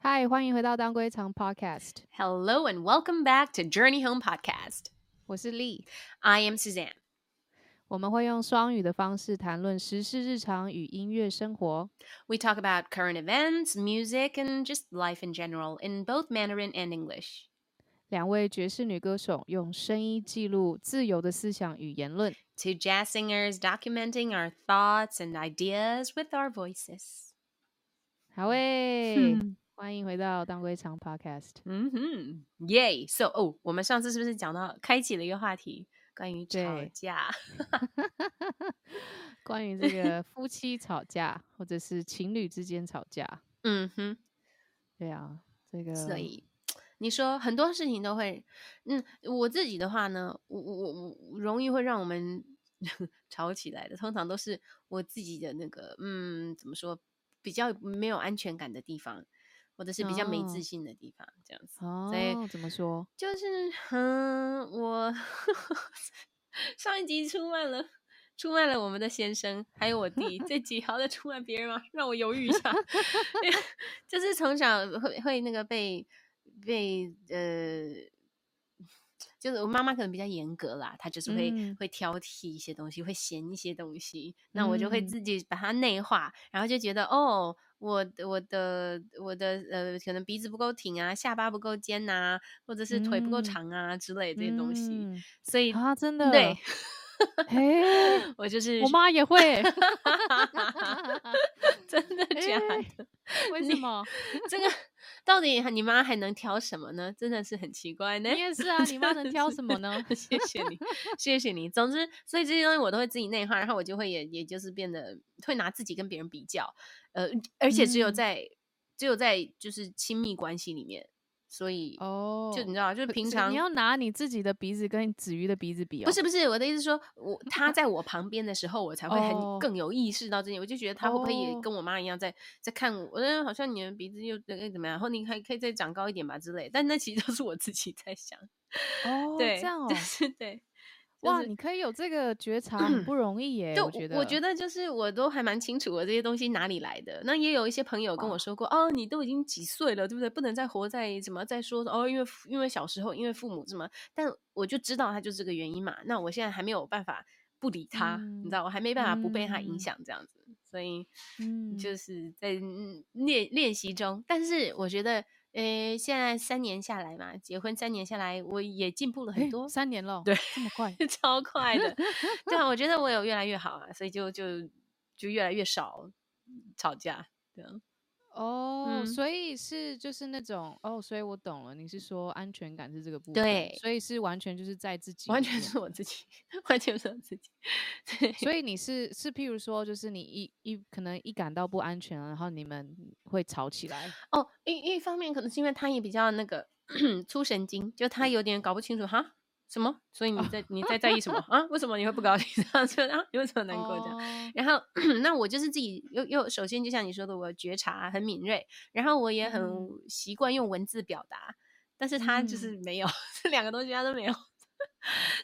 嗨，欢迎回到当归长 Podcast， Hello and welcome back to Journey Home Podcast. 我是丽。 I am Suzanne. 我们会用双语的方式谈论时事日常与音乐生活。 We talk about current events, music, and just life in general in both Mandarin and English. 两位爵士女歌手用声音记录自由的思想与言论。Two jazz singers documenting our thoughts and ideas with our voices. 好诶，嗯欢迎回到当归长 Podcast。Mm-hmm. Yay! So, oh, 我们上次是不是讲到开启了一个话题，关于吵对架？关于这个夫妻吵架，或者是情侣之间吵架，嗯哼，对啊，这个所以你说很多事情都会，嗯，我自己的话呢，我我我我容易会让我们 吵起来的，通常都是我自己的那个，嗯，怎么说，比较没有安全感的地方，或者是比较没自哦信的地方，这样子。哦所以，怎么说？就是，嗯，我 上一集出卖了。出卖了我们的先生，还有我弟。这集好再出卖别人吗？让我犹豫一下。就是从小会会那个被被呃，就是我妈妈可能比较严格啦，她就是会、嗯。会挑剔一些东西，会嫌一些东西，那我就会嗯。自己把它内化，然后就觉得哦，我我的我的呃，可能鼻子不够挺啊，下巴不够尖呐、或者是腿不够嗯长啊、之类这些东西，嗯所以、啊，真的对，嘿，我就是我妈也会，真的假哎的？为什么？这个到底你妈还能挑什么呢？真的是很奇怪呢。你也是啊，你妈能挑什么呢？谢谢你，谢谢你。总之，所以这些东西我都会自己内化，然后我就会也也就是变得会拿自己跟别人比较，呃，而且只有嗯在、只有在就是亲密关系里面，所以、哦，就你知道，就是平常你要拿你自己的鼻子跟子瑜的鼻子比哦，不是不是我的意思是说，我他在我旁边的时候，我才会哦很更有意识到这点。我就觉得他会不会也哦跟我妈一样在在看我，我觉得好像你的鼻子又呃怎么样，然后你还可以再长高一点吧之类。但那其实都是我自己在想，哦，对，这样哦就，是对。哇，就是你可以有这个觉察，很不 容易耶，就我觉得，我觉得就是我都还蛮清楚我这些东西哪里来的。那也有一些朋友跟我说过，哦，你都已经几岁了，对不对？不能再活在什么再说哦，因为因为小时候因为父母什么，但我就知道他就是这个原因嘛。那我现在还没有办法不理他，你知道，我还没办法不被他影嗯响这样子，所以嗯，就是在嗯练练习中。但是我觉得，呃，现在三年下来嘛，结婚三年下来，我也进步了很多。三年了，对，这么快，超快的。对啊，我觉得我有越来越好啊，所以就就就越来越少吵架。对啊，哦，嗯所以是就是那种哦，所以我懂了，你是说安全感是这个部分，对所以是完全就是在自己完全是我自己，完全是我自己。对，所以你是是，譬如说，就是你一一可能一感到不安全，然后你们会吵起来。哦，一一方面可能是因为他也比较那个 粗神经，就他有点搞不清楚哈。什么？所以你在 你在在意什么啊？为什么你会不高兴？这样就啊，你为什么难过这样？哦然后，那我就是自己又又首先就像你说的，我觉察很敏锐，然后我也很嗯习惯用文字表达，但是他就是没有、这两个东西，他都没有，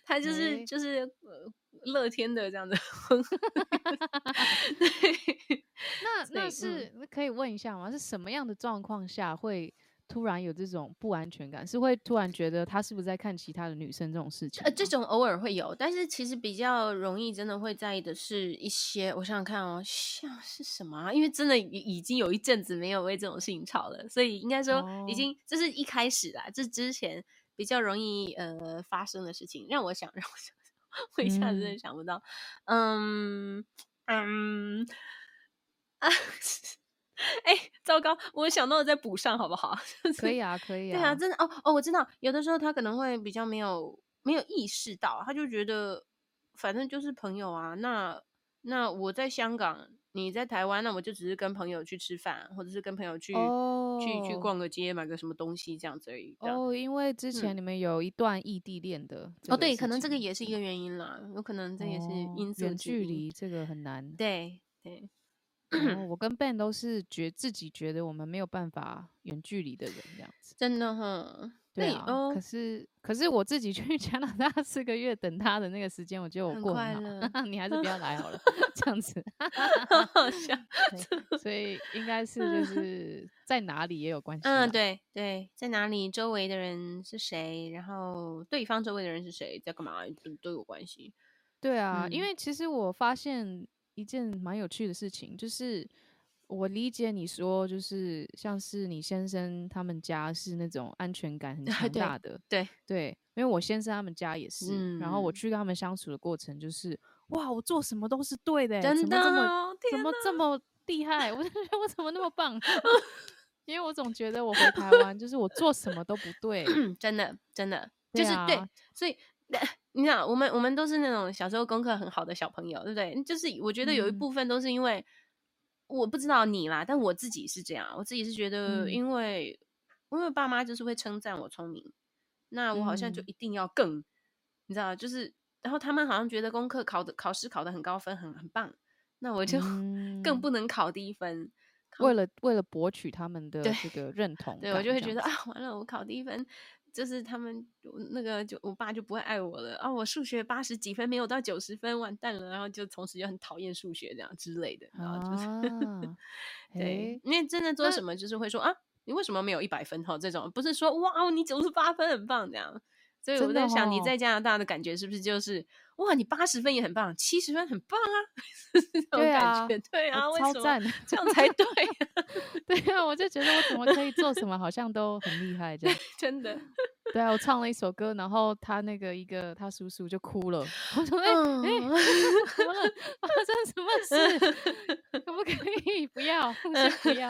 他就是、诶就是呃乐天的这样子。对，那那是、可以问一下吗？是什么样的状况下会突然有这种不安全感？是会突然觉得他是不是在看其他的女生这种事情？呃，这种偶尔会有，但是其实比较容易真的会在意的是一些，我想想看哦，像是什么、啊？因为真的已已经有一阵子没有为这种事情吵了，所以应该说已哦经、这是一开始啦，这之前比较容易呃发生的事情，让我想 让我想，我一下子真的嗯想不到，嗯嗯啊。哎、糟糕！我想到了再补上好不好？就是可以啊，可以啊对啊，真的哦哦，我知道，有的时候他可能会比较没有没有意识到，他就觉得反正就是朋友啊。那那我在香港，你在台湾，那我就只是跟朋友去吃饭，或者是跟朋友去、去去哦逛个街，买个什么东西这样子而已。哦，因为之前嗯你们有一段异地恋的这哦，对，可能这个也是一个原因啦，有可能这也是哦因素远。距离这个很难。对对，哦，我跟 Ben 都是觉自己觉得我们没有办法远距离的人这样子。真的哈，对对啊，哦可是可是我自己去 加拿大四个月等他的那个时间，我觉得我过快很好乐 你还是不要来好了，这样子。好好笑。对所以应该是就是在哪里也有关系。嗯，对对，在哪里，周围的人是谁，然后对方周围的人是谁，在干嘛，都都有关系。对啊，因嗯为其实我发现一件蛮有趣的事情，就是我理解你说，就是像是你先生他们家是那种安全感很 强大的，对，对，因为我先生他们家也是，然后我嗯去跟他们相处的过程，就是哇，我做什么都是对的欸，真的怎么这么哦，怎么这么厉害？我就觉得我怎么那么棒？因为我总觉得我回台湾，就是我做什么都不对，哪，真的真的就是对啊，所以。你想，我们我们都是那种小时候功课很好的小朋友，对不对？就是我觉得有一嗯部分都是因为、我不知道你啦，但我自己是这样，我自己是觉得，嗯因为、因为爸妈就是会称赞我聪明，那我好像就嗯一定要更，你知道，就是然后他们好像觉得功课考的考试考的很高分，很很棒，那我就 更嗯不能考低分。考为了为了博取他们的这个认同对我就会觉得啊，完了，我考低分，就是他们那个就我爸就不会爱我了啊，我数学八十几分没有到九十分，完蛋了，然后就从此就很讨厌数学这样之类的，然后就是、啊，对诶，因为真的做什么就是会说啊，你为什么没有一百分？哈？这种不是说哇哦你九十八分很棒这样，所以我在想你哦。在加拿大的感觉是不是就是哇你八十分也很棒，七十分很棒啊，这种对感啊觉对啊，为什么我超赞，这样才对啊、对啊，我就觉得我怎么可以做什么，好像都很厉害这样。真的。对啊，我唱了一首歌，然后他那个一个他叔叔就哭了，我说哎哎、嗯怎么了？发生什么事？可不可以不要？先不要。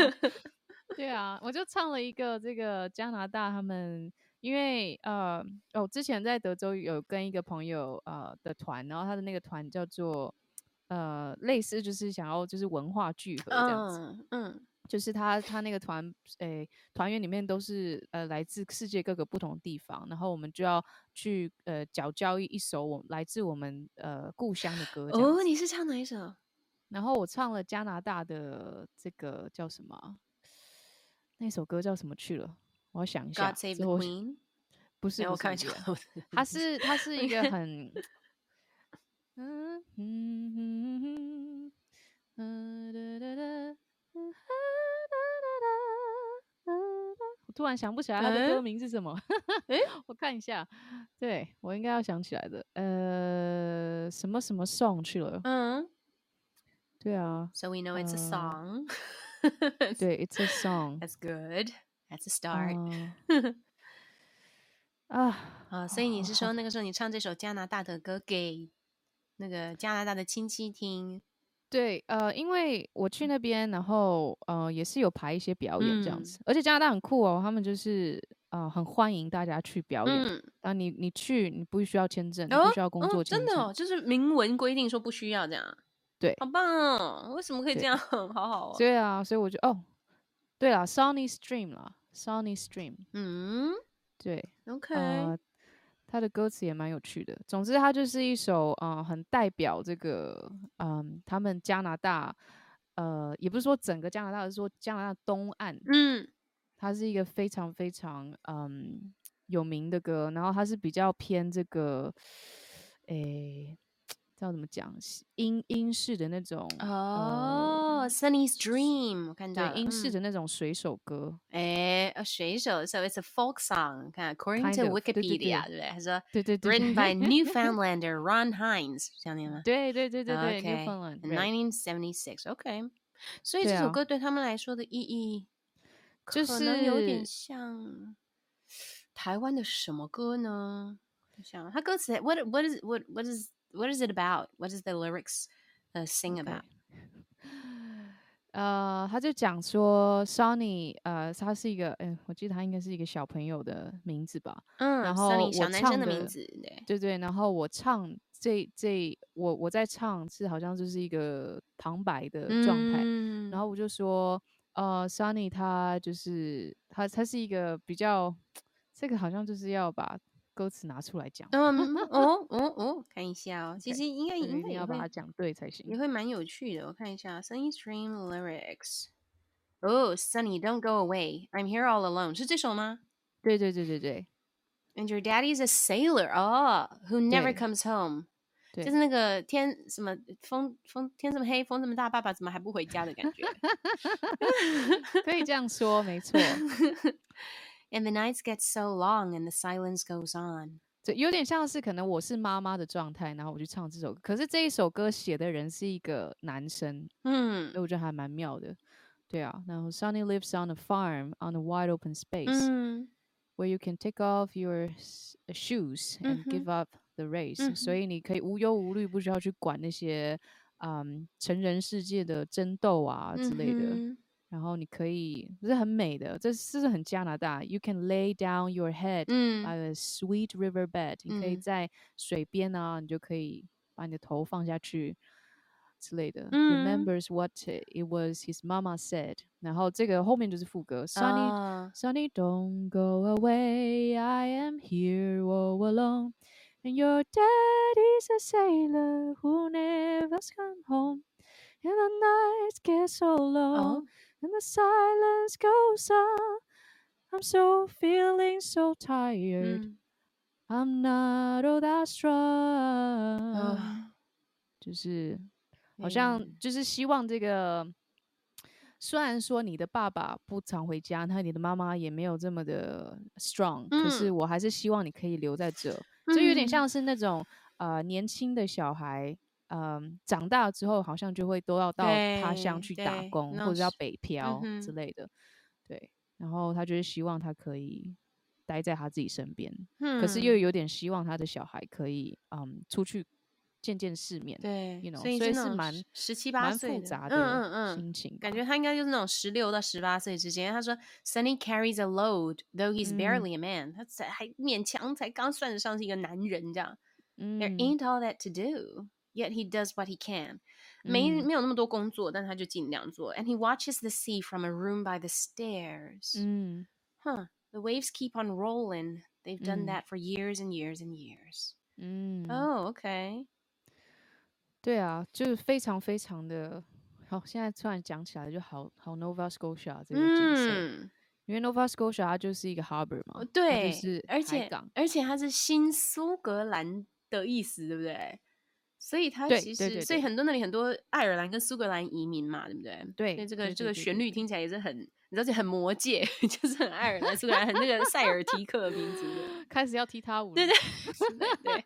对啊，我就唱了一个这个加拿大他们，因为呃哦，之前在德州有跟一个朋友呃的团，然后他的那个团叫做呃类似就是想要就是文化聚合这样子。嗯嗯就是他他那个团诶团员里面都是呃来自世界各个不同地方，然后我们就要去呃缴交一一首我来自我们呃故乡的歌哦，你是唱哪一首？然后我唱了加拿大的这个叫什么啊？那首歌叫什么去了？我要想一下。God Save the 后 Queen。不是我不是不是开玩笑，它是它是一个很，嗯嗯嗯嗯哒哒哒哒哒哒哒哒我突然想不起来他的歌嗯名是什么。哎我看一下，对我应该要想起来的。呃，什么什么 song 去了？嗯对啊，，So we know it's a 呃 song. 对，it's a song。That's good. That's a start. 嗯 啊，啊，所以你是好说那个时候你唱这首加拿大的歌给那个加拿大的亲戚听？对，呃，因为我去那边，然后呃，也是有排一些表演这样嗯子，而且加拿大很酷哦，他们就是呃很欢迎大家去表演。嗯，啊，你你去，你不需要签证，你哦不需要工作哦，签证。真的哦，就是明文规定说不需要这样。对好棒哦！为什么可以这对样？好好哦。对啊，所以我就哦，对了，Sony Stream 啦，Sony Stream，嗯对，，OK，呃，他的歌词也蛮有趣的。总之，它就是一首呃很代表这个嗯、他们加拿大呃也不是说整个加拿大，而是说加拿大东岸。嗯。它是一个非常非常嗯有名的歌，然后它是比较偏这个，诶，这要怎么讲？英英式的那种，哦，Sunny's Dream，我看到对，英式嗯的那种水手歌，哎，呃水手，so it's a folk song。看，according to Wikipedia，对不对？他说对对对 written by Newfoundlander Ron Hines，这样念吗？对对对对对 Okay,，Newfoundland，in 对 1976. OK，所以这首歌对他们来说的意义，就可能有点像台湾的什么歌呢？我想它歌词 what what is what what is what is it about? What does the lyrics 呃 sing about? 呃，他就讲说，Sunny，呃，他是一个，嗯，我记得他应该是一个小朋友的名字吧，嗯然后小男生的名字，对，对对，然后我唱这这我我在唱是好像就是一个旁白的状态，嗯然后我就说，呃，Sunny 他就是他他是一个比较，这个好像就是要把歌词拿出来讲，嗯哦哦哦，看一下哦，其实应该应该要把它讲对才行也。会蛮有趣的。我看一下 Sunny Stream lyrics。Oh, Sunny, don't go away. I'm here all alone. 是这首吗？对对对对对，And your daddy's a sailor. Oh, who never comes home. 就是那个天什么风风天这么黑，风这么大，爸爸怎么还不回家的感觉。可以这样说，没错。and the nights get so long and the silence goes on. 这有点像是可能我是妈妈的状态，然后我去唱这首歌。可是这一首歌写的人是一个男生，嗯所以我觉得还蛮妙的。对啊，然后 Sunny lives on a farm on a wide open space、嗯 where you can take off your s- uh, shoes and give up the race、嗯所以你可以无忧无虑，不需要去管那些嗯成人世界的争斗啊之类的。嗯 然后你可以，这是很美的，这是这是很加拿大。You can lay down your head 嗯 by a sweet river bed，、你可以嗯在水边啊，你就可以把你的头放下去之类的。嗯 Remembers what it was his mama said，然后这个后面就是副歌，Sunny、啊 Sunny don't go away, I am here all alone. And your daddy's a sailor who never's come home. And the nights get so long, 哦 And the silence goes on. I'm so feeling so tired. 嗯 I'm not all that strong. 啊就是好像嗯就是希望这个，虽然说你的爸爸不常回家，那你的妈妈也没有这么的 strong，、可是嗯我还是希望你可以留在这，就有点嗯像是那种呃年轻的小孩。嗯，长大之后好像就会都要到他乡去打工，或者要北漂之类的，对。然后他就是希望他可以待在他自己身边，可是又嗯有点希望他的小孩可以嗯出去见见世面，对 you know，所以所以是蛮十十七八岁的复杂嗯嗯嗯感觉他应该就是那种十六到十八岁之间。他说，Sunny carries a load, though he's 嗯 barely a man、他才还勉强才刚算得上是一个男人这样。There 嗯 ain't all that to do, yet he does what he can. 没嗯没有那么多工作，但他就尽量做。And he watches the sea from a room by the stairs. 嗯 Huh. The waves keep on rolling. They've done 嗯 that for years and years and years. 嗯， Oh, okay. 对啊，就是非常非常的好。现在突然讲起来就好好 Nova Scotia 这个景色，嗯，因为 Nova Scotia 它就是一个 harbor 嘛，它就对是，而且海港，而且它是新苏格兰的意思，对不对？ 所以它其实，所以很多那里很多爱尔兰跟苏格兰移民嘛，对不对？对所以这个这个旋律听起来也是很，你知道，这很魔界，就是很爱尔兰、苏格兰，很那个塞尔提克民族的。开始要踢踏舞了，对对对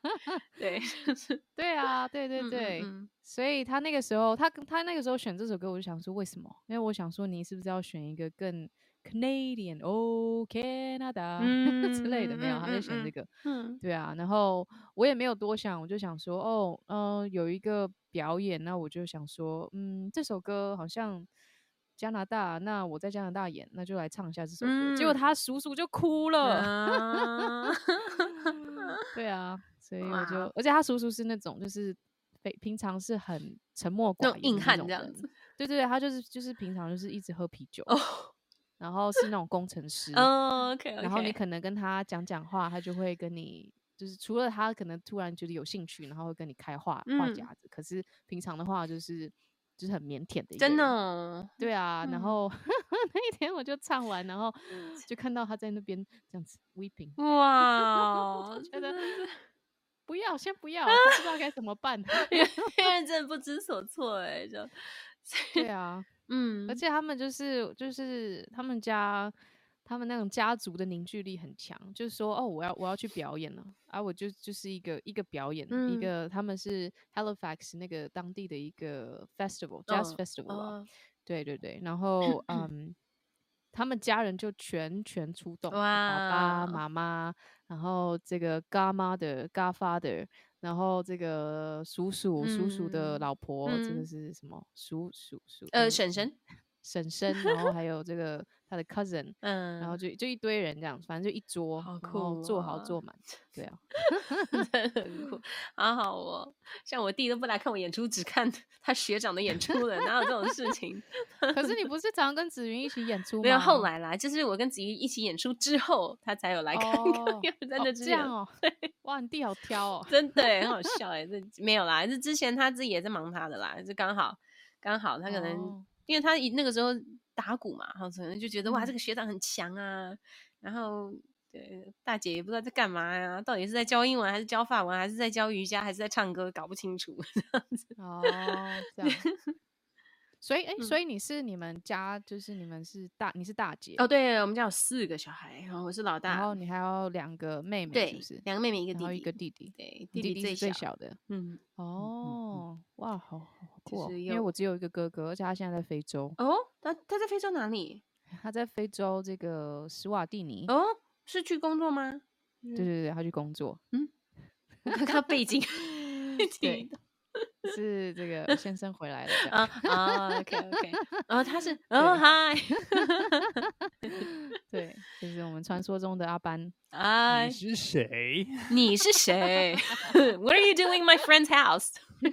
对，就是对啊，对对对，嗯所以他那个时候，他他那个时候选这首歌，我就想说为什么？因为我想说你是不是要选一个更 Canadian 哦 Canada、之类的？没有，他就选这个。嗯对啊，然后我也没有多想，我就想说，哦，嗯、有一个表演，那我就想说，嗯，这首歌好像加拿大，那我在加拿大演，那就来唱一下这首歌。结果嗯他叔叔就哭了。啊对啊，所以我就哇，而且他叔叔是那种就是非平常是很沉默寡言硬汉这样子。对对对，他就是就是平常就是一直喝啤酒，哦然后是那种工程师，嗯然后你可能跟他讲讲话，他就会跟你。就是除了他可能突然觉得有兴趣，然后会跟你开话话嗯匣子，可是平常的话就是就是很腼腆的真的对啊，然嗯后 那一天我就唱完，然后就看到他在那边这样子 weeping，哇，觉得不要，先不要，他不知道该怎么办。因为因为真的不知所措哎，就对啊，嗯。而且他们就是就是他们家他们那种家族的凝聚力很强，就是说哦，我要我要去表演了。啊，我就就是一个一个表演，一嗯。个他们是 Halifax 那个当地的一个 festival jazz 嗯 festival 啊，哦对对对，然后 嗯，他们家人就全全出动，爸爸妈。妈，然后这个 godmother godfather，然后这个叔叔叔叔的嗯老婆，这个嗯。是什么？叔叔叔呃婶婶，婶婶，然后还有这个他的 cousin，嗯，然后就就一堆人这样，反正就一桌，好酷坐好哦坐满，对啊，真的很酷，好好哦。像我弟都不来看我演出，只看 他学长的演出了，哪有这种事情？可是你不是常跟子云一起演出吗？没有后来啦，就是我跟子云一起演出之后，他才有来看看，哦因为在哦。这样哦，哇，你弟好挑哦，真的耶很好笑哎，这没有啦，这之前他自己也在忙他的啦，就刚好刚好他可能、哦因为他以那个时候打鼓嘛，然后可能就觉得哇嗯这个学长很强啊，然后对，大姐也不知道在干嘛呀，到底是在教英文，还是教法文，还是在教瑜伽，还是在唱歌，搞不清楚。这样子哦，这样。所以，哎、嗯所以你是你们家，就是你们是大，你是大姐哦，对，我们家有四个小孩，然后我是老大，然后你还有两个妹妹，是对不是？，两个妹妹，一个弟弟，然后一个弟弟，对，你弟弟是最小的。嗯，哦，哇，好好好酷哦！就是因为我只有一个哥哥，而且他现在在非洲，哦，他他在非洲哪里？他在非洲这个史瓦蒂尼。哦，是去工作吗？对对对，他去工作，嗯 看他背景，对，是这个先生回来了。啊啊，OK OK，然后他是哦嗨对，就是我们传说中的阿班。嗨你，是谁？你是谁？What are you doing in my friend's house？He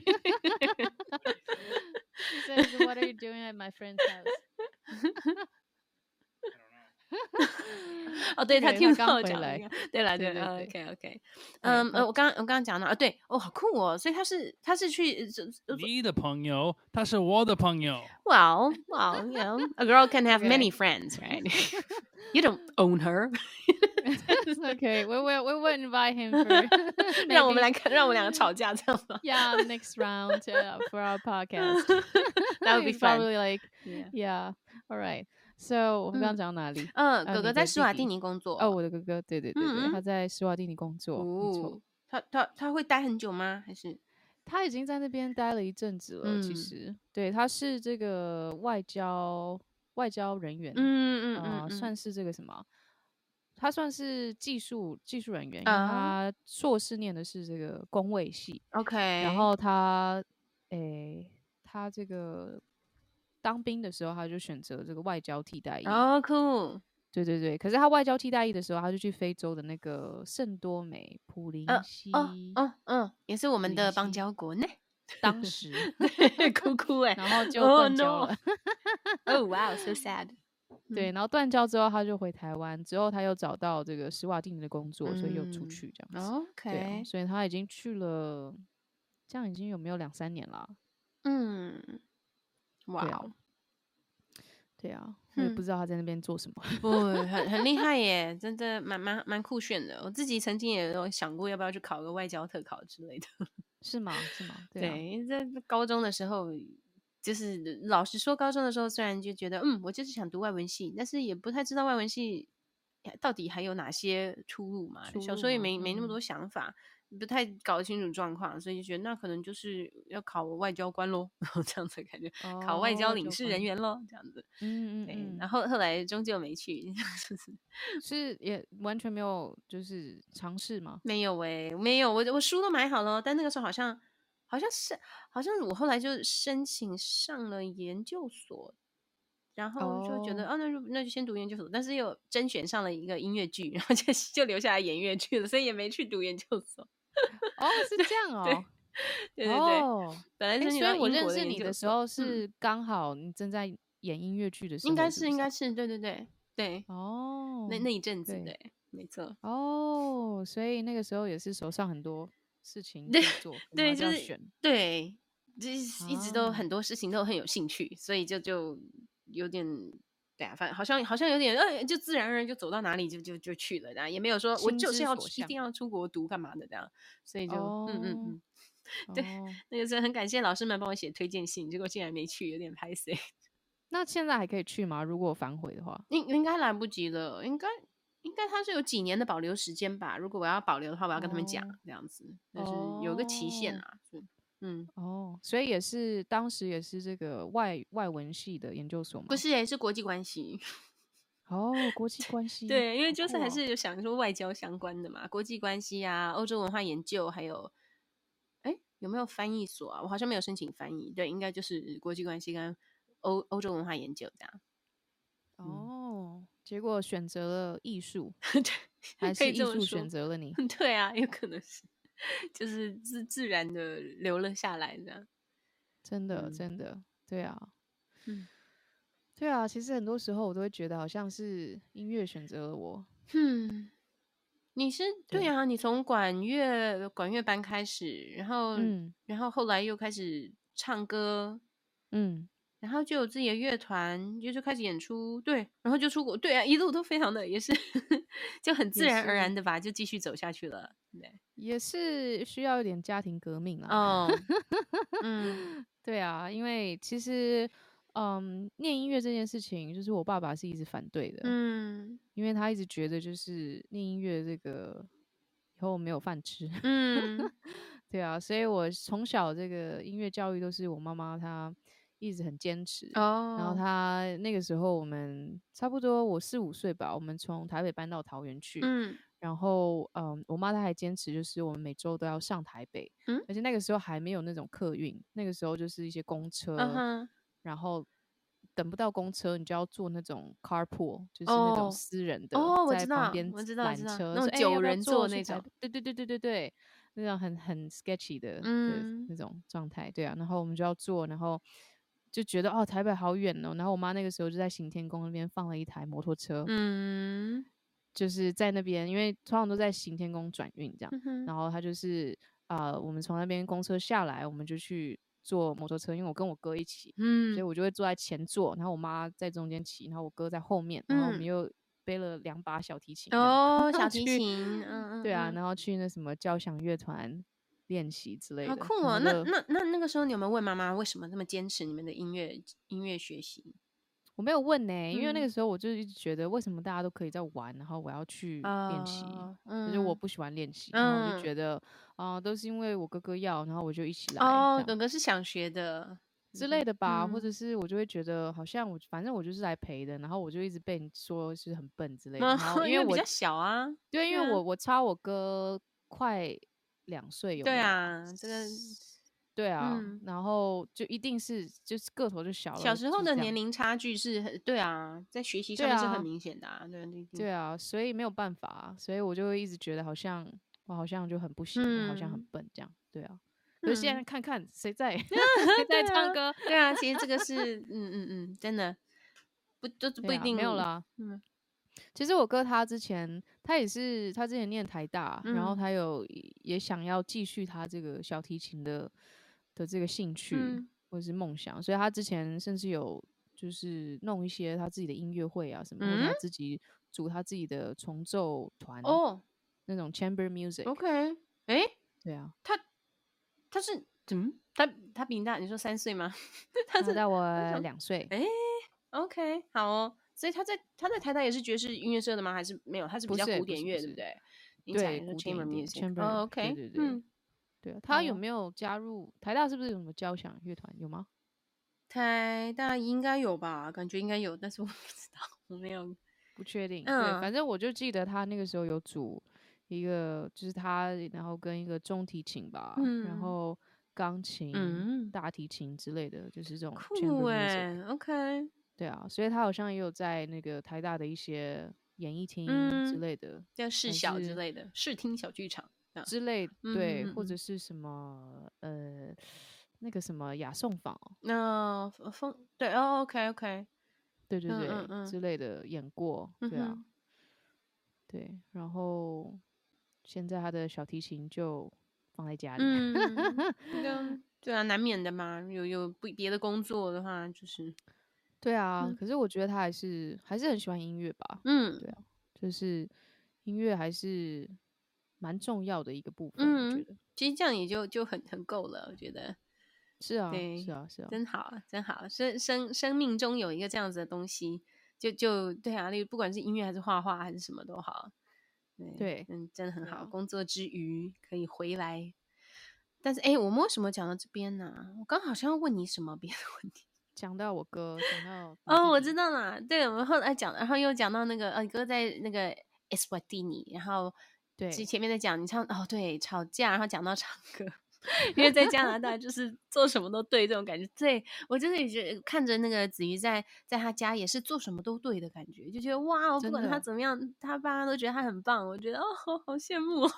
says, "What are you doing at my friend's house?" 哦，对他对听不他刚回来到我讲那个，对了对了对对对，OK OK，嗯他呃，我刚我刚刚讲到啊，对哦，好酷哦，所以他是他是去呃你的朋友，他是我的朋友。 Well, well, you know, a girl can have Okay. many friends, right? you don't own her. okay, we will we will invite him for 让我们 maybe- 来看，让我们两个吵架，这样吗 yeah next round uh, for our podcast. That would be He's fun. Probably like Yeah. yeah. All right. So 我们刚刚嗯讲到哪里？嗯，呃哥哥在施瓦蒂尼工作。哦，我的哥哥，对对对他在施瓦蒂尼工作，没错哦，他他他会待很久吗？还是他已经在那边待了一阵子了。其嗯实，对，他是这个外交外交人员，嗯嗯算是这个什么？他算是技术技术人员，因为啊他硕士念的是这个工位系，OK，然后他，诶，他这个当兵的时候，他就选择这个外交替代役。哦酷，对对对，可是他外交替代役的时候，他就去非洲的那个圣多美普林呃西，哦哦嗯，也是我们的邦交国呢，当时，哭哭哎，然后就 Oh, 断交 no 了。哦哇，so sad，对，然后断交之后，他就回台湾，之后他又找到这个施瓦蒂尼的工作，所以又出嗯去这样子。对啊、OK，所以他已经去了，这样已经有没有两三年了？嗯，哇对啊哦，对啊，我也嗯不知道他在那边做什么。不，很很厉害耶，真的蛮蛮蛮酷炫的。我自己曾经也有想过要不要去考个外交特考之类的。是吗？是吗？对啊，对，在高中的时候，就是老实说，高中的时候虽然就觉得，嗯，我就是想读外文系，但是也不太知道外文系到底还有哪些出路嘛。路小时候也没没那么多想法，不太搞得清楚状况，所以就觉得那可能就是要考外交官喽，然 后这样子感觉，考外交哦领事人员喽，这样子。对，嗯嗯嗯，然后后来终究没去，就 是是也完全没有就是尝试吗？没有诶、没有，我我书都买好了，但那个时候好像好像是好像我后来就申请上了研究所，然后就觉得哦那就那就先读研究所，但是又甄选上了一个音乐剧，然后就就留下来演乐剧了，所以也没去读研究所。哦，是这样哦。对对对，哦，本来诶所申请到以我认识你的时候是刚好你正在演音乐剧的时候，应该是是应该是是对对对对，哦，那那一阵子对对，没错。哦，所以那个时候也是手上很多事情对可以 做，对，就就是选。对，就是一直都啊很多事情都很有兴趣，所以就就有点对啊，反正好像好像有点呃，就自然而然就走到哪里就就就去了，然后也没有说我就是要一定要出国读干嘛的这样，所以就、嗯嗯嗯，对哦那个时候很感谢老师们帮我写推荐信，结果竟然没去，有点拍死，那现在还可以去吗？如果反悔的话，应应该来不及了，应该。应该他是有几年的保留时间吧？如果我要保留的话，我要跟他们讲哦这样子，但是有个期限哦啊。是嗯，哦，所以也是当时也是这个外外文系的研究所吗？不是也、是国际关系。哦，国际关系。对，因为就是还是有想说外交相关的嘛，国际关系啊，欧洲文化研究，还有，哎，有没有翻译所啊？我好像没有申请翻译，对，应该就是国际关系跟欧欧洲文化研究这样。哦，结果选择了艺术，对，还是艺术选择了你？对啊，有可能是，就是自自然的留了下来的。真的，嗯真的，对啊，嗯对啊。其实很多时候我都会觉得好像是音乐选择了我。嗯，你是对对啊，你从管乐管乐班开始，然后、嗯然后后来又开始唱歌，嗯，然后就有自己的乐团，就就开始演出，对，然后就出国，对啊，一路都非常的也是 就很自然而然的吧，就继续走下去了，对，也是需要一点家庭革命啊。哦，嗯 对啊，因为其实，嗯，念音乐这件事情，就是我爸爸是一直反对的，嗯因为他一直觉得就是念音乐这个以后没有饭吃。嗯 对啊，所以我从小这个音乐教育都是我妈妈她一直很坚持。哦，然后他那个时候我们差不多我四五岁吧，我们从台北搬到桃园去。嗯。然后，嗯，我妈她还坚持，就是我们每周都要上台北，嗯？而且那个时候还没有那种客运，那个时候就是一些公车，嗯，然后等不到公车，你就要坐那种 carpool，就是那种哦私人的，在旁边缆车，那种九人座那种对对对对对对，那种很很 sketchy 的的嗯。那种状态，对啊，然后我们就要坐，然后就觉得哦台北好远哦，然后我妈那个时候就在行天宫那边放了一台摩托车，嗯。就是在那边，因为通常都在行天宫转运这样，嗯。然后她就是呃，我们从那边公车下来，我们就去坐摩托车，因为我跟我哥一起，所以嗯。我就会坐在前座，然后我妈在中间骑，然后我哥在后面，然后我们嗯。又背了两把小提琴，哦，小提琴，嗯嗯，对啊，嗯然后去那什么交响乐团练习之类的，好酷哦！那那那那个时候，你有没有问妈妈为什么那么坚持你们的音乐音乐学习？我没有问呢、因为那嗯个时候我就一直觉得为什么大家都可以在玩，然后我要去练习。嗯就是我嗯不喜欢练习，然后我就嗯觉得啊、都是因为我哥哥要，然后我就一起来哦，哥哥是想学的之类的吧，或嗯者是我就会觉得好像我反正我就是来陪的，然后我就一直被你说是很笨之类的，嗯然后因为我比较小啊，对，因为我我差我哥快两岁有对啊，这个对啊，嗯然后就一定是就是个头就小了，小时候的年龄差距是很对啊，在学习上面是很啊明显的啊，对对对啊，所以没有办法啊，所以我就会一直觉得好像我好像就很不行，我好像很嗯笨这样，对啊。可是现在嗯看看谁在 谁 在唱歌，对啊，其实这个是嗯嗯嗯，真的不就是不一定没有啦。嗯其实我哥他之前他也是他之前念台大，然后嗯。他有也想要继续他这个小提琴的的这个兴趣、嗯。或者是梦想，所以他之前甚至有就是弄一些他自己的音乐会啊什么，或者自己组他自己的重奏团哦。那种 chamber music，、，OK，哎，对啊，他他是怎么，他他比你大，你说三岁吗？他是大我想两岁，哎，OK，好哦。所以他在他在台大也是爵士音乐社的吗？还是没有？他是比较古典乐，对不对？对，古典 chamber，哦，OK，对对他有哦没有加入台大？是不是有什么交响乐团？有吗？台大应该有吧？感觉应该有，但是我不知道，我没有。不确定，对，嗯反正我就记得他那个时候有组一个，就是他，然后跟一个中提琴吧，嗯然后钢琴、嗯大提琴之类的，就是这种酷哎 music，，OK，对啊，所以他好像也有在那个台大的一些演艺厅之嗯类的、叫视小之是类的，视听小剧场。之类，对，或者是什么呃那个什么雅颂坊哦，那风风对哦，OK OK，嗯对对对、之类的演过，对啊，嗯对，然后现在他的小提琴就放在家里，嗯，对啊，对啊，难免的嘛。有有不别的工作的话，就是对啊，嗯可是我觉得他还是还是很喜欢音乐吧，嗯对啊，就是音乐还是蛮重要的一个部分，我觉嗯得其实这样也就就很很够了，我觉得是啊，对是啊，是啊，真好，真好。生生生命中有一个这样子的东西，就就对啊，例如不管是音乐还是画画还是什么都好，对对嗯，真的很好。啊工作之余可以回来，但是哎，我们为什么讲到这边呢、我刚好像要问你什么别的问题。讲到我哥，讲到哦，我知道了。对，我们后来讲，然后又讲到那个呃，你哥在那个 Eswatini，然后对其实前面在讲你唱哦，对，吵架，然后讲到唱歌，因为在加拿大就是做什么都对这种感觉。对我就是也觉得看着那个子瑜在在他家也是做什么都对的感觉，就觉得哇，不管他怎么样，他爸妈都觉得他很棒。我觉得哦，好好羡慕、哦。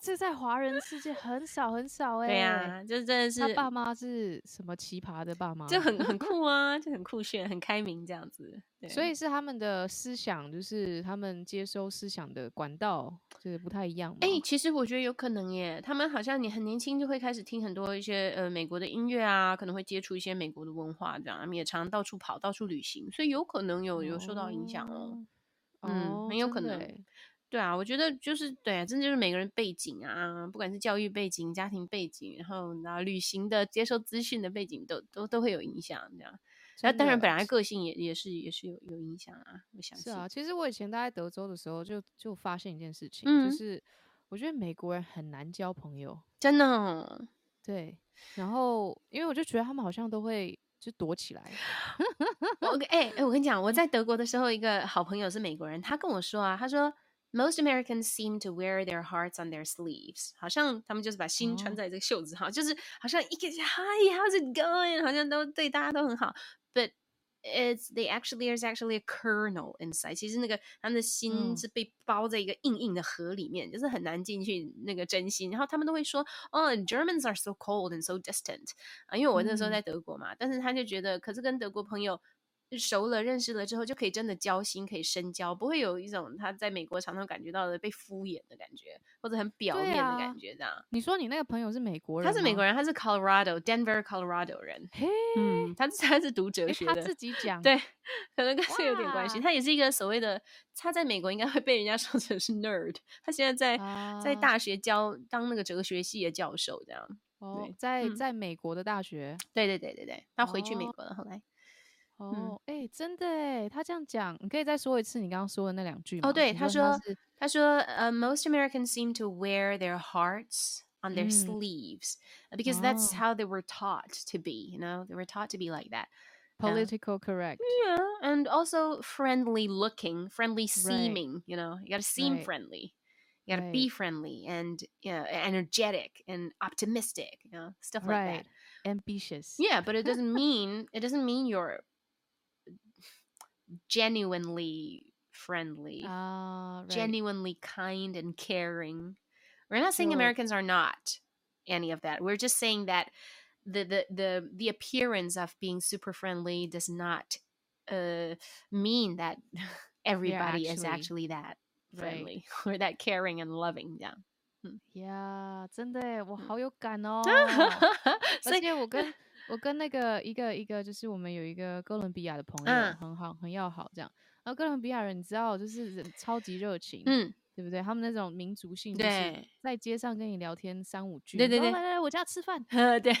这在华人世界很少很少哎、对呀、就真的是他爸妈是什么奇葩的爸妈？就很很 酷啊，就很酷炫，很开明这样子。对所以是他们的思想，就是他们接收思想的管道，就是不太一样嘛。哎、其实我觉得有可能耶，他们好像你很年轻就会开始听很多一些呃美国的音乐啊，可能会接触一些美国的文化，这样他们也常到处跑，到处旅行，所以有可能有有受到影响哦。嗯哦很有可能对啊，我觉得就是对啊，真的就是每个人背景啊，不管是教育背景、家庭背景，然后然后旅行的、接受资讯的背景都都都会有影响，这样。那当然，本来个性也也是也是有有影响啊，我相信。是啊，其实我以前待在德州的时候就，就发现一件事情，嗯就是我觉得美国人很难交朋友，真的哦、对。然后，因为我就觉得他们好像都会就躲起来，我跟哎哎，我跟你讲，我在德国的时候，一个好朋友是美国人，他跟我说啊，他说 Most Americans seem to wear their hearts on their sleeves，好像他们就是把心穿哦。在这个袖子上，就是好像一个 Hi，how's it going，好像都对大家都很好，but it's they actually there's actually a kernel inside，其实那个他们的心嗯是被包在一个硬硬的核里面，就是很难进去那个真心。然后他们都会说，哦，Germans are so cold and so distant 啊，因为我那时候嗯在德国嘛，但是他就觉得，可是跟德国朋友。熟了、认识了之后，就可以真的交心，可以深交，不会有一种他在美国常常感觉到的被敷衍的感觉，或者很表面的啊感觉。这样，你说你那个朋友是美国人，他是美国，人，他是 Colorado Denver Colorado 人，嘿，嗯，他是他是读哲学的，他自己讲，对，可能跟这有点关系。他也是一个所谓的，他在美国应该会被人家 说成是 nerd。他现在在、在啊大学教当那个哲学系的教授，这样。哦对，在嗯在美国的大学，对对对对对，他回去美哦国了，后来。哦，哎、真的哎，他这样讲，你可以再说一次你刚刚说的那两句吗？哦，对，你他说说是他说呃，most Americans seem to wear their hearts on their 嗯 sleeves because that's 哦 how they were taught to be. You know, they were taught to be like that. Yeah. political correct， Yeah, and also friendly looking, friendly seeming. You know, you got to seem Right. friendly. You got to be Right. friendly and you know, energetic and optimistic. You know, stuff like right that. ambitious， Yeah, but it doesn't mean it doesn't mean you're genuinely friendly, 啊、right. genuinely kind and caring. We're not saying So- Americans are not any of that. We're just saying that the the the, the appearance of being super friendly does not uh, mean that everybody is actually- actually that Right. friendly or that caring and loving. Yeah. 呀真的耶，我嗯好有感哦。所以而且我跟 我跟那个一个一个，就是我们有一个哥伦比亚的朋友，嗯。很好，很要好这样。然后哥伦比亚人，你知道，就是人超级热情，嗯，对不对？他们那种民族性，就是对。在街上跟你聊天三五句，对对对来来来，我家吃饭，呃，对来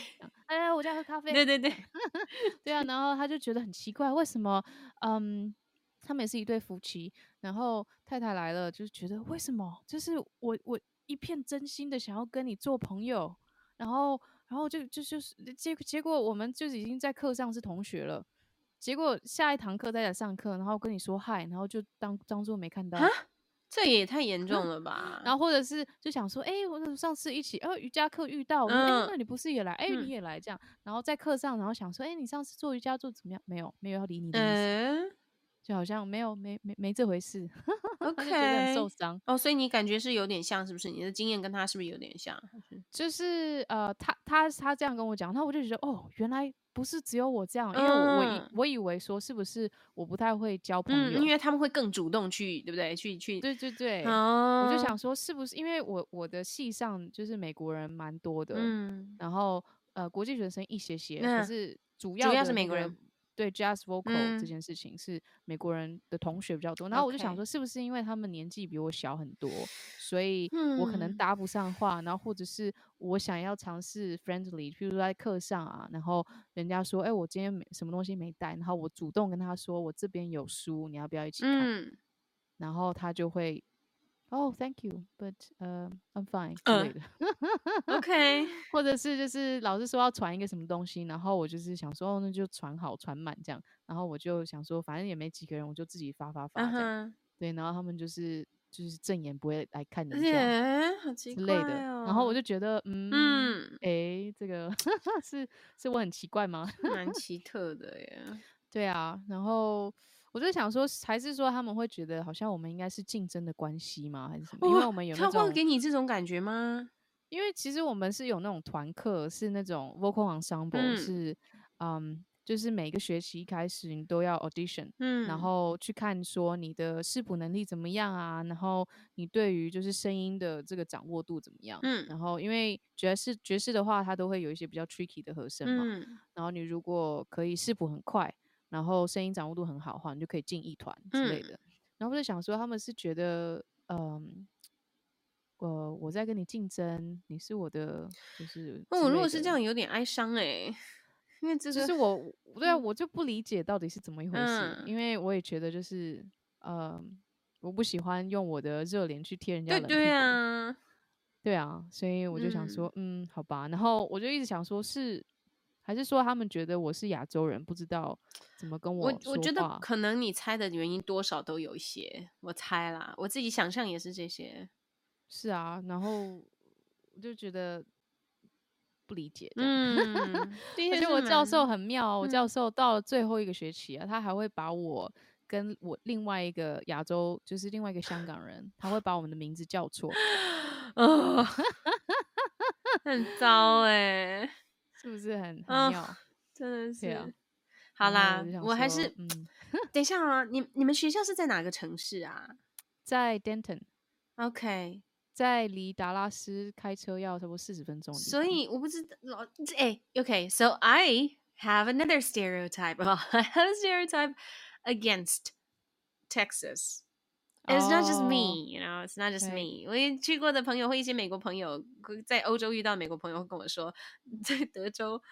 来来，我家喝咖啡，对对对，对啊，然后他就觉得很奇怪，为什么嗯，他们也是一对夫妻，然后太太来了，就是觉得为什么，就是我我一片真心的想要跟你做朋友，然后然后就就就是结结果我们就是已经在课上是同学了。结果下一堂课再来上课，然后跟你说嗨，然后就当当做没看到，啊这也太严重了吧？然后或者是就想说，哎、我上次一起，哦，瑜伽课遇到，哎、嗯那你不是也来？哎、嗯你也来这样，然后在课上，然后想说，哎、你上次做瑜伽做怎么样？没有，没有要理你的意思，嗯就好像没有，没没没这回事，他就觉得很受伤。哦，所以你感觉是有点像，是不是？你的经验跟他是不是有点像？就是呃，他他他这样跟我讲，那我就觉得，哦，原来不是只有我这样，因为我我以嗯我以为说是不是我不太会交朋嗯，友，因为他们会更主动去，对不对？去去，对对对，哦，我就想说是不是因为我我的系上就是美国人蛮多的，嗯然后呃国际学生一些些，嗯可是主要主要是美国人对 jazz vocal 嗯。这件事情是美国人的同学比较多，然后我就想说是不是因为他们年纪比我小很多，所以我可能嗯。搭不上话，然后或者是我想要尝试 friendly，譬如说在课上啊，然后人家说哎、我今天没什么东西没带，然后我主动跟他说我这边有书，你要不要一起看？嗯。然后他就会。哦、t h a n k you, but 呃、I'm fine 之嗯类的。，OK，或者是就是老师说要传一个什么东西，然后我就是想说，哦，那就传好传满这样，然后我就想说，反正也没几个人，我就自己发发发嗯这样，哼，对，然后他们就是就是正眼不会来看而人家且好奇怪之类的，然后我哦就觉得，嗯嗯，诶，这个 是是我很奇怪吗？蛮奇特的耶。对啊，然后我就想说，还是说他们会觉得好像我们应该是竞争的关系吗？还是什么？因为我们有那他会给你这种感觉吗？因为其实我们是有那种团课，是那种 vocal ensemble，、嗯是嗯就是每个学期一开始你都要 audition，嗯，然后去看说你的视谱能力怎么样啊，然后你对于就是声音的这个掌握度怎么样，嗯然后因为爵士爵士的话，它都会有一些比较 tricky 的和声嘛，嗯然后你如果可以视谱很快，然后声音掌握度很好的话，你就可以进一团之类嗯。的。然后我就想说，他们是觉得，嗯，呃，我在跟你竞争，你是我的，就是那我如果是这样，有点哀伤哎，因为这是我，对啊，我就不理解到底是怎么一回事，嗯。因为我也觉得就是，呃，我不喜欢用我的热脸去贴人家对对冷屁股，啊，对啊，所以我就想说，嗯好吧，然后我就一直想说是，还是说他们觉得我是亚洲人，不知道怎么跟我说我觉得可能你猜的原因多少都有一些，我猜啦，我自己想象也是这些。是啊，然后我就觉得不理解。嗯，的 而且我教授很妙哦，我嗯教授到了最后一个学期啊，他还会把我跟我另外一个亚洲，就是另外一个香港人，他会把我们的名字叫错，哦，很糟哎、是不是很妙？真的是。好啦我还是嗯，等一下啊，你你们学校是在哪个城市啊在 Denton，？OK，在离达拉斯开车要差不多四十分钟所以我不知道老哎，OK，so I have another stereotype. Well, I have a stereotype against Texas. It's not just 哦 me, you know. It's not just me. 我也去过的朋友或一些美国朋友，在欧洲遇到美国朋友会跟我说，在德州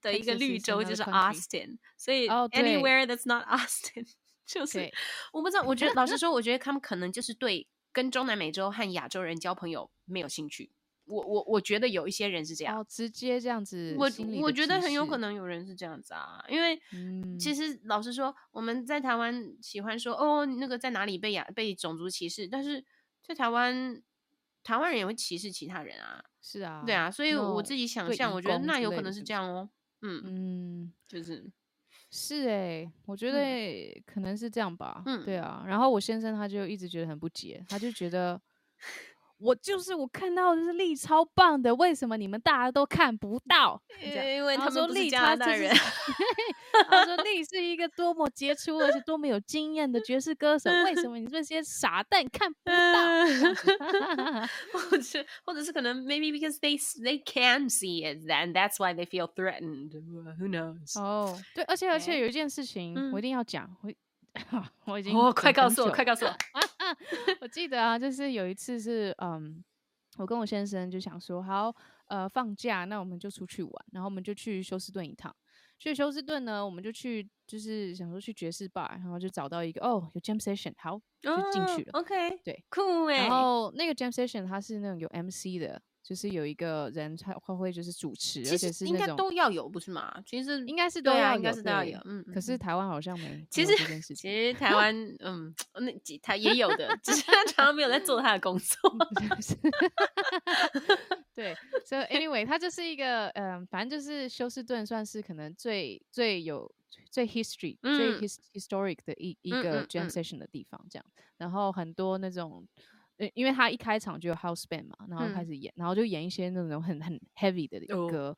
的一个绿洲就是 Austin，所以 anywhere that's not Austin 就是我不知道。我觉得老实说，我觉得他们可能就是对跟中南美洲和亚洲人交朋友没有兴趣。我我我觉得有一些人是这样，哦，直接这样子，我我觉得很有可，能有人是这样子啊，因为嗯，其实老实说，我们在台湾喜欢说哦，那个在哪里被亚被种族歧视，但是在台湾，台湾人也会歧视其他人啊，是啊，对啊，所以我自己想象，我觉得那有可能是这样哦，嗯，嗯。就是是诶、我觉嗯得可能是这样吧。嗯对啊。然后我先生他就一直觉得很不解，他就觉得我就是我看到的是力超棒的，为什么你们大家都看不到？因为他们不是加拿大人他就是，他说力是一个多么杰出而且多么有经验的爵士歌手，为什 么你这些傻蛋看不到？或者是或者是可能 maybe because they they can see it and that's why they feel threatened. Who knows? 哦，对，而且而且有一件事情我一嗯定要讲，我 我已经哦，快告诉我，快告诉我。我记得啊，就是有一次是嗯，我跟我先生就想说，好，呃，放假那我们就出去玩，然后我们就去休斯顿一趟。去休斯顿呢，我们就去，就是想说去爵士吧，然后就找到一个哦，有 jam session，好，就进去了。哦 OK，对，酷哎。然后那个 jam session 它是那种有 MC 的，就是有一个人他他会就是主持，而且其实应该是那种都要有，不是吗？其实应该是都要应该是都要有。嗯，可是嗯台湾好像没其实 其情。实台湾嗯，那几他也有的，只是他常常没有在做他的工作。对，so anyway，他就是一个，嗯、反正就是休斯顿算是可能最最有最 history、最 historic 的一一嗯个嗯 jam 嗯 session 的地方，这样。然后很多那种，呃，因为他一开场就有 house band 嘛，然后开嗯。始演，然后就演一些那种很很 heavy 的哦。歌，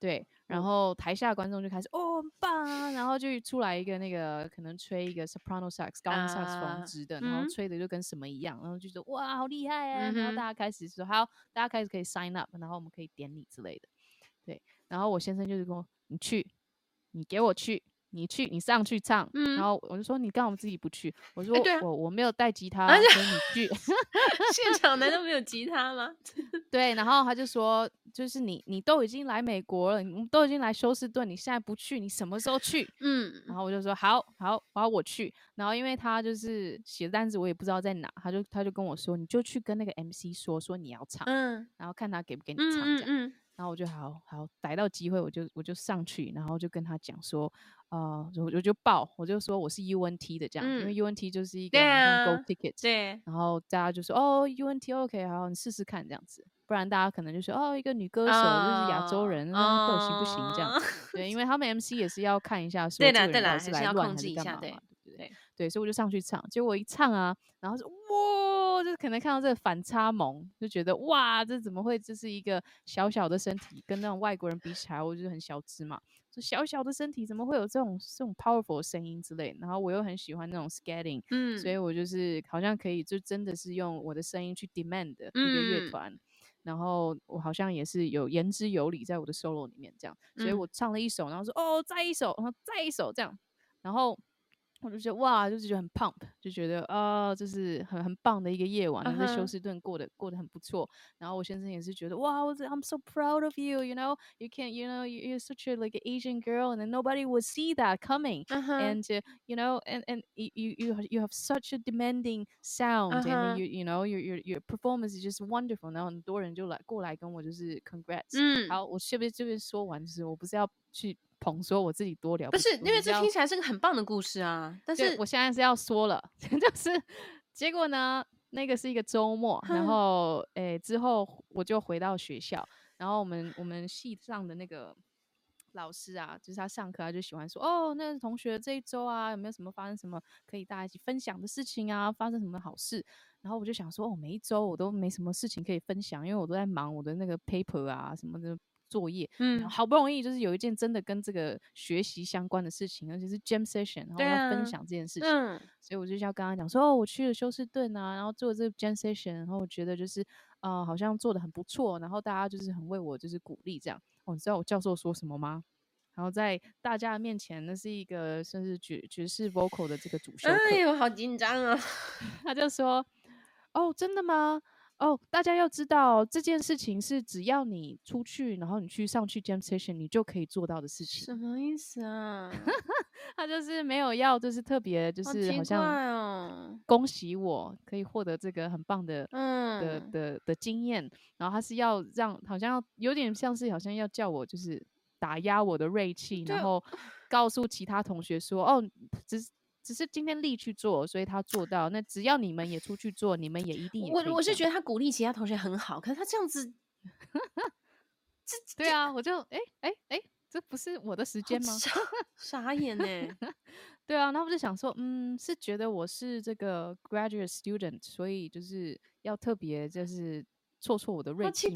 对。然哦后台下观众就开始哦很棒啊，然后就出来一个那个可能吹一个 soprano sax 高音萨克斯啊风直的，然后嗯。吹的就跟什么一样，然后就说哇好厉害啊，然后大家开始说好，大家开始可以 sign up，然后我们可以点你之类的，对。然后我先生就是跟我你去，你给我去。你去，你上去唱，嗯然后我就说你干嘛自己不去？我说、我我没有带吉他，而且所以你去。现场难道没有吉他吗？对，然后他就说，就是你你都已经来美国了，你都已经来休斯顿，你现在不去，你什么时候去？嗯然后我就说好好，好我去。然后因为他就是写单子，我也不知道在哪，他就他就跟我说，你就去跟那个 MC 说说你要唱，嗯然后看他给不给你嗯唱这样。嗯嗯然后我就好好逮到机会，我就我就上去，然后就跟他讲说，呃，我我就报，我就说我是 UNT 的这样，因为嗯 UNT 就是一个 Gold Ticket，对，然后大家就说哦，UNT OK，好，你试试看这样子，不然大家可能就说哦，一个女歌手就是亚洲人，那到底行不行这样？哦对，因为他们 MC 也是要看一下说对这个人到啦对啦还是来乱还是干嘛嘛，对对不对？对对，所以我就上去唱，结果一唱啊，然后是哇，哦，就是可能看到这个反差萌，就觉得哇，这怎么会这是一个小小的身体，跟那种外国人比起来，我就是很小只嘛，说小小的身体怎么会有这种这种 powerful 的声音之类，然后我又很喜欢那种 skating，嗯，所以我就是好像可以就真的是用我的声音去 demand 一个乐嗯。团。然后我好像也是有言之有理，在我的 solo 里面这样，所以嗯。我唱了一首，然后说哦，再一首，然后再一首这样，然后我就觉得哇，就是觉得很 pump，就觉得啊、这是很很棒的一个夜晚，然后在休嗯哼斯顿过得过得很不错。然后我先生也是觉得哇，我 I'm so proud of you，you know you can you know you- you're such a like an Asian girl and then nobody would see that coming。嗯哼 and uh, you know and and y- you you ha- you have such a demanding sound and Uh-huh. then you you know your your your performance is just wonderful 然后很多人就来过来跟我就是 congrats 嗯，好我这边这边说完就是我不是要去 捧说我自己多了不是，因为这听起来是个很棒的故事啊，但是我现在是要说了，就是结果呢，那个是一个周末，然后诶之后我就回到学校，然后我们我们系上的那个老师啊，就是他上课他就喜欢说，哦，那个同学这一周啊有没有什么发生什么可以大家一起分享的事情啊？发生什么好事？然后我就想说，哦，每一周我都没什么事情可以分享，因为我都在忙我的那个 paper 啊什么的作业。嗯，好不容易就是有一件真的跟这个学习相关的事情，而且是 jam session，然后要分啊享这件事情，嗯所以我就要跟他讲说，哦，我去了休斯顿啊，然后做这个 jam session，然后我觉得就是呃好像做的很不错，然后大家就是很为我就是鼓励这样。哦，你知道我教授说什么吗？然后在大家的面前，那是一个算是爵爵士 vocal 的这个主修课，哎呦，好紧张啊！他就说：“哦，真的吗？哦，大家要知道这件事情是只要你出去，然后你去上去 jam session，你就可以做到的事情。什么意思啊？他就是没有要，就是特别，就是好像哦。恭喜我可以获得这个很棒的。”的嗯，的的的经验，然后他是要让，好像要有点像是好像要叫我就是打压我的锐气，然后 告诉其他同学说，哦，只是只是今天力去做，所以他做到。那只要你们也出去做，你们也一定也我我是觉得他鼓励其他同学很好，可是他这样子 对啊，我就哎哎哎，这不是我的时间吗？傻傻眼呢。对啊，然后我就想说，嗯，是觉得我是这个 graduate student，所以就是要特别就是挫挫我的锐气。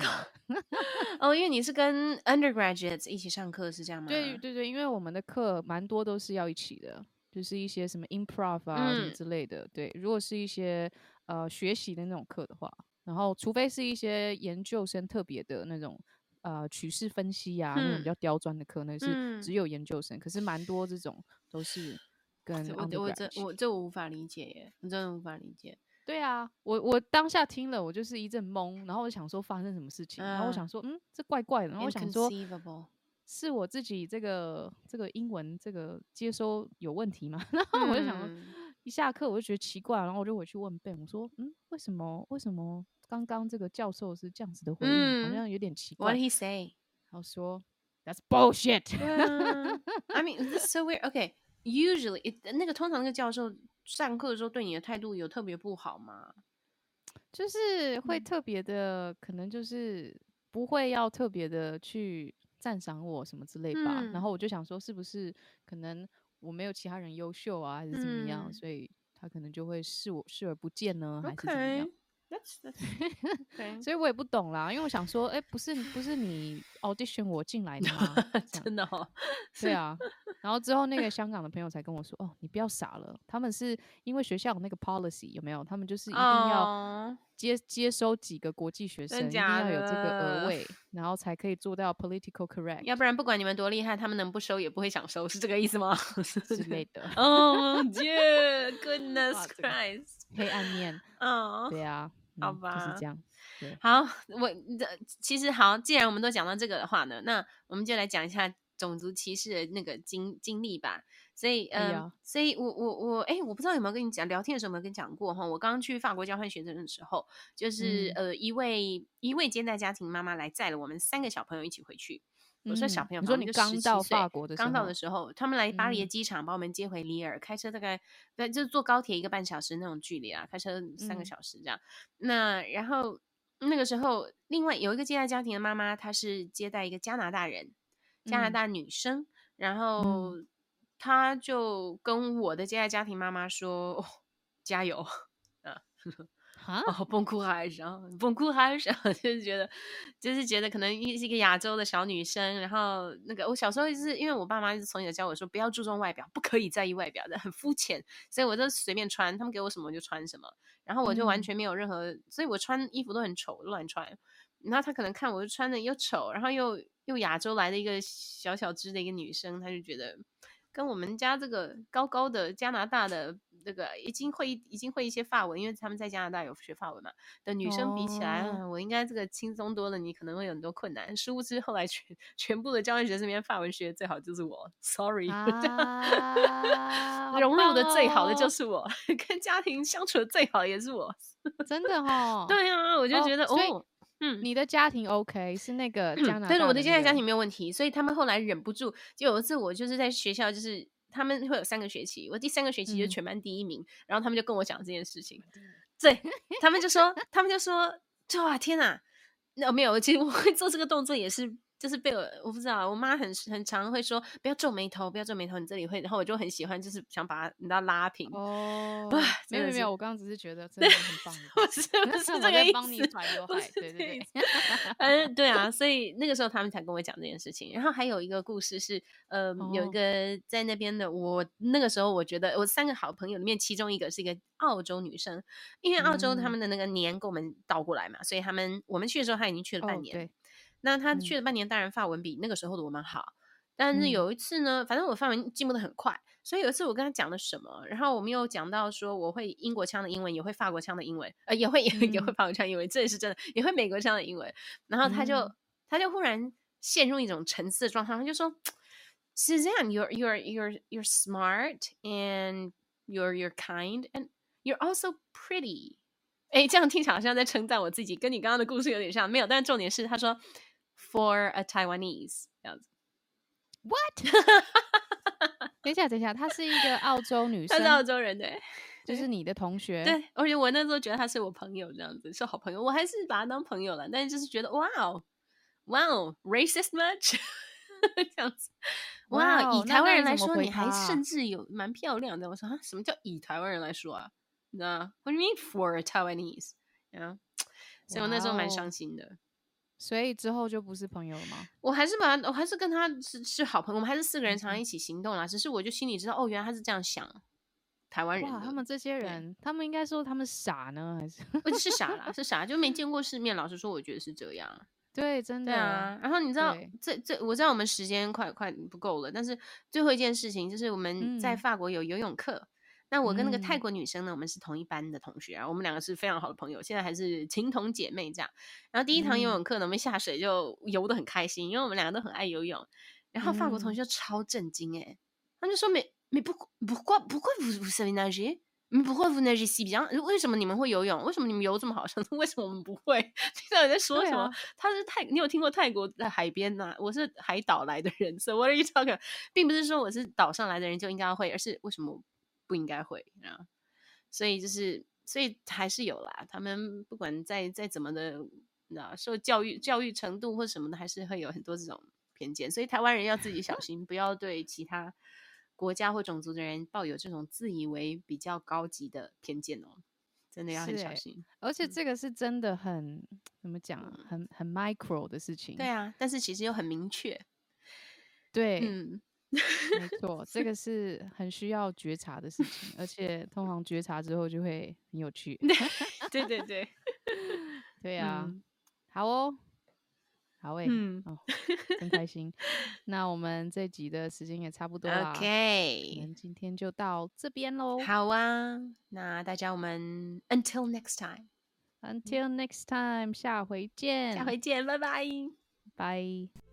哦，因为你是跟 undergraduates 一起上课是这样吗？对对对，因为我们的课蛮多都是要一起的，就是一些什么 improv 啊、什么嗯之类的。对，如果是一些呃学习的那种课的话，然后除非是一些研究生特别的那种呃趋势分析啊，那种比嗯较刁钻的课，那是嗯只有研究生。可是蛮多这种都是 跟我这我这我无法理解耶，我真的无法理解。对啊，我我当下听了，我就是一阵懵，然后我想说发生什么事情，然后我啊想说，嗯，这怪怪的，然后我想说是我自己这个这个英文这个接收有问题吗？然后我就想说，嗯一下课我就觉得奇怪，然后我就回去问 Ben，我说，嗯，为什么为什么刚刚这个教授是这样子的回应，好嗯像有点奇怪 What he say？然后说，That's bullshit。I mean so weird. Okay, usually it, 那个通常那个教授上课的时候对你的态度有特别不好吗？就是会嗯特别的，可能就是不会要特别的去赞赏我什么之类吧。嗯。然后我就想说，是不是可能我没有其他人优秀啊，还是怎么样，嗯。所以他可能就会视我视而不见呢，还是怎么样 That's 所以我也不懂啦，因为我想说，哎、不是不是你 audition 我进来的吗？真的哦，对啊，然后之后那个香港的朋友才跟我说，哦，你不要傻了，他们是因为学校有那个 policy 有没有？他们就是一定要哦接接收几个国际学生，一定要有这个额位，然后才可以做到 political correct 要不然不管你们多厉害，他们能不收也不会想收，是这个意思吗？之类的哦、dear goodness 哇这个 Christ！黑暗面。哦，对啊，好嗯，就吧是这样。好，我这其实好，既然我们都讲到这个的话呢，那我们就来讲一下种族歧视的那个经经历吧。所以，嗯、哎所以我我我，哎，我不知道有没有跟你讲，聊天的时候有没有跟你讲过哈？我刚刚去法国交换学生的时候，就是、嗯呃，一位一位接待家庭妈妈来载了我们三个小朋友一起回去。我说小朋友，嗯你说你刚到法国的，刚到的时候，他们来巴黎的嗯。机场把我们接回里尔，开车大概对，就是坐高铁一个半小时那种距离啊，开车三个嗯。小时这样。那然后那个时候，另外有一个接待家庭的妈妈，她是接待一个加拿大人，加拿嗯。大女生，然后她就跟我的接待家庭妈妈说：“哦、加油。”啊，哈，哦，崩哭还是崩哭还是，就是觉得，就是觉得可能是一个亚洲的小女生，然后那个我小时候就是因为我爸妈一直从小教我说不要注重外表，不可以在意外表的，很肤浅，所以我就随便穿，他们给我什么我就穿什么，然后我就完嗯全没有任何，所以我穿衣服都很丑，乱穿。然后他可能看我就穿的又丑，然后又又亚洲来的一个小小只的一个女生，他就觉得跟我们家这个高高的加拿大的那个已经会已经会一些法文，因为他们在加拿大有学法文嘛的女生比起来，我应该这个轻松多了，你可能会有很多困难。殊不知后来全全部的交换学生里面法文学的最好就是我，sorry，、啊融入的最好的就是我，跟家庭相处的最好也是我。真的哦。，对啊，我就哦觉得哦，嗯。你的家庭 OK 是那个加拿大、但是我的现在家庭没有问题，所以他们后来忍不住，就有一次我就是在学校，就是他们会有三个学期，我第三个学期就嗯全班第一名，然后他们就跟我讲这件事情，对他们就说，他们就说，就啊天哪，那没有，其实我会做这个动作也是。就是被我我不知道，我妈很很常会说不要皱眉头，不要皱眉头，你这里会，然后我就很喜欢，就是想把它你知道拉平，哦没有没有，我刚刚只是觉得真的很棒的不意思，是不是我这个意在帮你思，甩刘海对对对嗯，对啊，所以那个时候他们才跟我讲这件事情。然后还有一个故事是，呃，有一哦。个在那边的，我那个时候我觉得我三个好朋友里面，其中一个是一个澳洲女生，因为澳洲他嗯。们的那个年跟我们倒过来嘛，所以他们我们去的时候他已经去了半年，哦对，那他嗯去了半年，当然法文比那个时候的我们好。但是嗯有一次呢，反正我法文进步的很快，所以有一次我跟他讲了什么，然后我们又讲到说我会英国腔的英文，也会法国腔的英文，呃，也会也会嗯法国腔英文，这也是真的，也会美国腔的英文。然后他就、嗯他就忽然陷入一种沉思的状态，他就说：“Suzanne, you're you're you're you're smart and you're you're kind and you're also pretty。”哎，这样听起来好像在称赞我自己，跟你刚刚的故事有点像。没有，但重点是他说 “for a Taiwanese” 这样子。What？等一下，等一下，她是一个澳洲女生，她是澳洲人，对就是你的同学，对，而且我那时候觉得她是我朋友，这样子是好朋友，我还是把她当朋友了。但是就是觉得哇哦，哇哦，racist much 这样子。哇，以台湾人来说，你还甚至有蛮漂亮的。我说啊，什么叫以台湾人来说啊？那 What do you mean for a Taiwanese？啊，所以我那时候蛮伤心的。所以之后就不是朋友了吗？我还是把他，我还是跟他是是好朋友，我们还是四个人常常嗯一起行动啦。只是我就心里知道，哦，原来他是这样想，台湾人哇，他们这些人，他们应该说他们傻呢，还是不是傻啦，是傻，就没见过世面。老实说，我觉得是这样。对，真的对啊，然后你知道对，这这我知道我们时间快快不够了，但是最后一件事情就是我们在嗯法国有游泳课。那我跟那个泰嗯国女生呢，我们是同一班的同学啊，我们两个是非常好的朋友，现在还是情同姐妹这样。然后第一堂游嗯泳课呢，我们下水就游得很开心，因为我们两个都很爱游泳。然后法国同嗯学就超震惊诶、他就说：“没没不不过不过 vous vous savez nager？你不会 vous nager si bien？为什么你们会游泳？为什么你们游这么好？想 说为什么我们不会？你到底在说什么？啊他是泰，你有听过泰国的海边呐、我是海岛来的人，so what are you talking？about？并不是说我是岛上来的人就应该会，而是为什么不应该会啊？所以就是，所以还是有啦。他们不管再再怎么的，你知道，受教育教育程度或什么的，还是会有很多这种偏见。所以台湾人要自己小 心，不要对其他国家或种族的人抱有这种自以为比较高级的偏见哦。真的要很小心。而且嗯这个是真的很怎么讲啊，很很 micro 的事情。对啊，但是其实又很明确。对，嗯，没错，这个是很需要觉察的事情，而且通常觉察之后就会很有趣。对对对，对 啊，嗯好哦，好诶、嗯哦，真开心。那我们这集的时间也差不多了，OK，我们今天就到这边喽。好啊，那大家我们 until next time，Until next time，下回见，下回见，拜拜。拜。